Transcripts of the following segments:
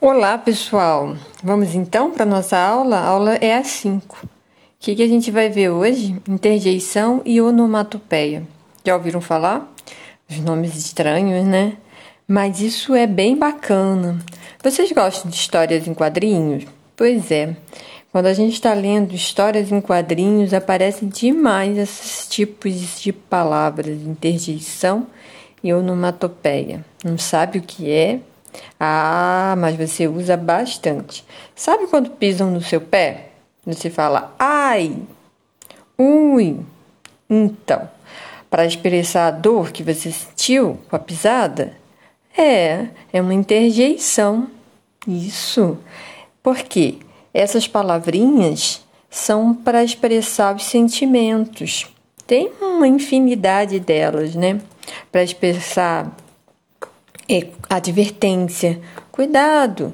Olá, pessoal! Vamos então para a nossa aula? A aula é a 5. O que, que a gente vai ver hoje? Interjeição e onomatopeia. Já ouviram falar? Os nomes estranhos, né? Mas isso é bem bacana. Vocês gostam de histórias em quadrinhos? Pois é. Quando a gente está lendo histórias em quadrinhos, aparecem demais esses tipos de palavras, interjeição e onomatopeia. Não sabe o que é? Ah, mas você usa bastante. Sabe quando pisam no seu pé? Você fala ai, ui. Então, para expressar a dor que você sentiu com a pisada, é, é uma interjeição. Isso. Porque essas palavrinhas são para expressar os sentimentos. Tem uma infinidade delas, né? Para expressar é, advertência, cuidado,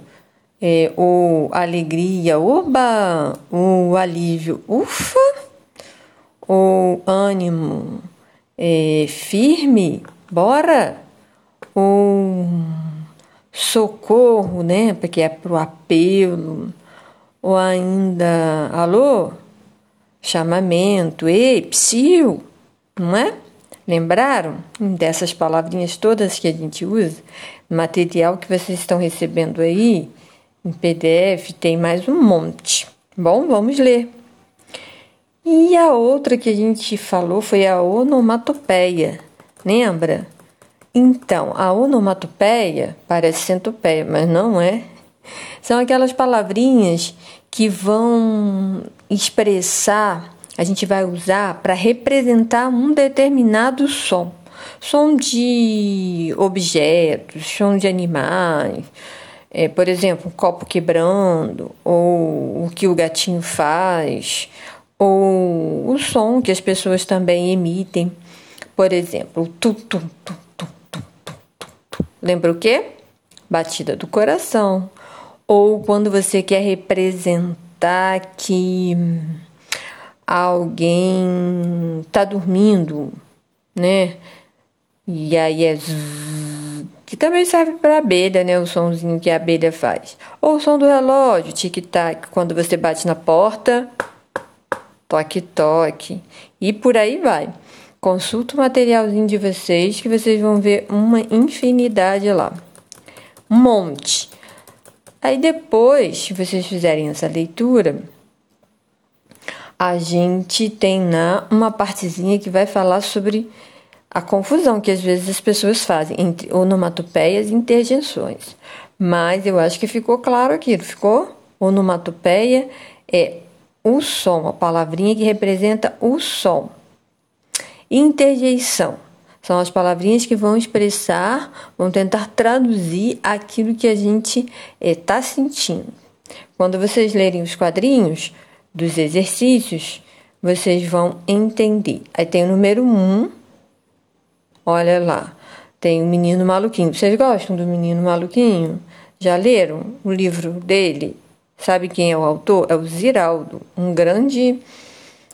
é, ou alegria, oba, ou alívio, ufa, ou ânimo, é, firme, bora, ou socorro, né, porque é pro apelo, ou ainda, alô, chamamento, ei, psiu, não é? Lembraram dessas palavrinhas todas que a gente usa? Material que vocês estão recebendo aí, em PDF, tem mais um monte. Bom, vamos ler. E a outra que a gente falou foi a onomatopeia, lembra? Então, a onomatopeia parece centopeia, mas não é. São aquelas palavrinhas que vão expressar a gente vai usar para representar um determinado som. Som de objetos, som de animais, é, por exemplo, um copo quebrando, ou o que o gatinho faz, ou o som que as pessoas também emitem. Por exemplo, tu, tu, tu, tu, tu, tu, tu. Lembra o quê? Batida do coração. Ou quando você quer representar que alguém está dormindo, né? E aí é que também serve para abelha, né? O somzinho que a abelha faz. Ou o som do relógio, tic-tac, quando você bate na porta, toque-toque. E por aí vai. Consulta o materialzinho de vocês que vocês vão ver uma infinidade lá. Um monte. Aí depois que vocês fizerem essa leitura, a gente tem lá uma partezinha que vai falar sobre a confusão que às vezes as pessoas fazem entre onomatopeias e interjeições. Mas eu acho que ficou claro aqui, ficou? Onomatopeia é o som, a palavrinha que representa o som. Interjeição são as palavrinhas que vão expressar, vão tentar traduzir aquilo que a gente está eh, sentindo. Quando vocês lerem os quadrinhos, dos exercícios, vocês vão entender. Aí tem o número 1, um, olha lá, tem o Menino Maluquinho. Vocês gostam do Menino Maluquinho? Já leram o livro dele? Sabe quem é o autor? É o Ziraldo, um grande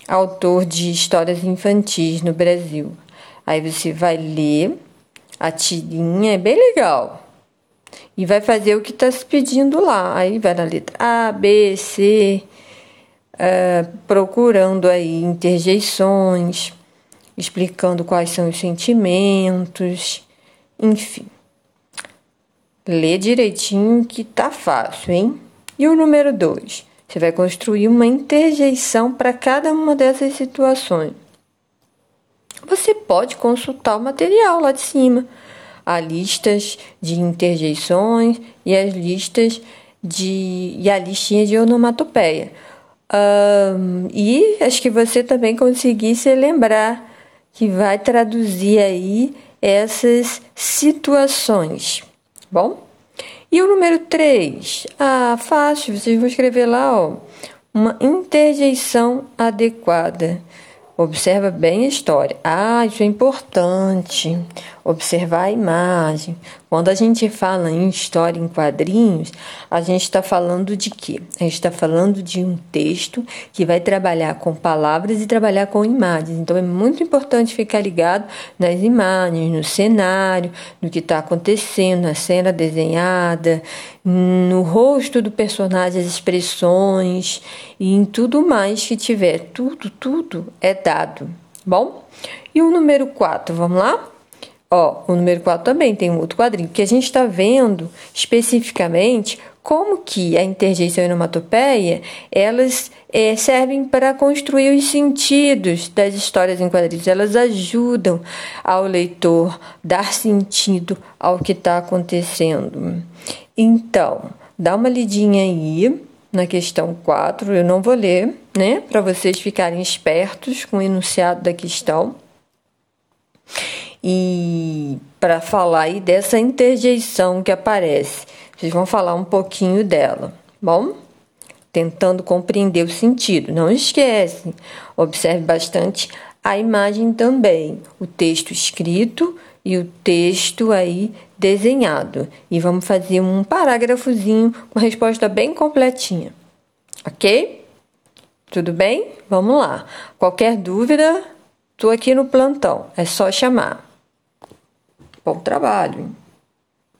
autor de histórias infantis no Brasil. Aí você vai ler a tirinha, é bem legal. E vai fazer o que está se pedindo lá. Aí vai na letra A, B, C, é, procurando aí interjeições, explicando quais são os sentimentos, enfim. Lê direitinho que tá fácil, hein? E o número dois, você vai construir uma interjeição para cada uma dessas situações. Você pode consultar o material lá de cima, as listas de interjeições e as listas de e a listinha de onomatopeia um, e acho que você também conseguisse lembrar que vai traduzir aí essas situações. Bom? E o número 3? Ah, fácil, vocês vão escrever lá, ó, uma interjeição adequada. Observa bem a história. Ah, isso é importante. observar a imagem. Quando a gente fala em história em quadrinhos, a gente está falando de quê? A gente está falando de um texto que vai trabalhar com palavras e trabalhar com imagens. Então é muito importante ficar ligado nas imagens, no cenário, no que está acontecendo, na cena desenhada, no rosto do personagem, as expressões e em tudo mais que tiver. Tudo, tudo é dado. Bom? E o número 4, vamos lá? Ó, o número 4 também tem um outro quadrinho, que a gente está vendo especificamente como que a interjeição e a onomatopeia, elas é, servem para construir os sentidos das histórias em quadrinhos. Elas ajudam ao leitor dar sentido ao que está acontecendo. Então, dá uma lidinha aí na questão 4, eu não vou ler, né, para vocês ficarem espertos com o enunciado da questão e para falar aí dessa interjeição que aparece. Vocês vão falar um pouquinho dela, bom? Tentando compreender o sentido. Não esquece, observe bastante a imagem também, o texto escrito e o texto aí desenhado. E vamos fazer um parágrafozinho com resposta bem completinha. Ok? Tudo bem? Vamos lá. Qualquer dúvida, estou aqui no plantão. É só chamar. Bom trabalho.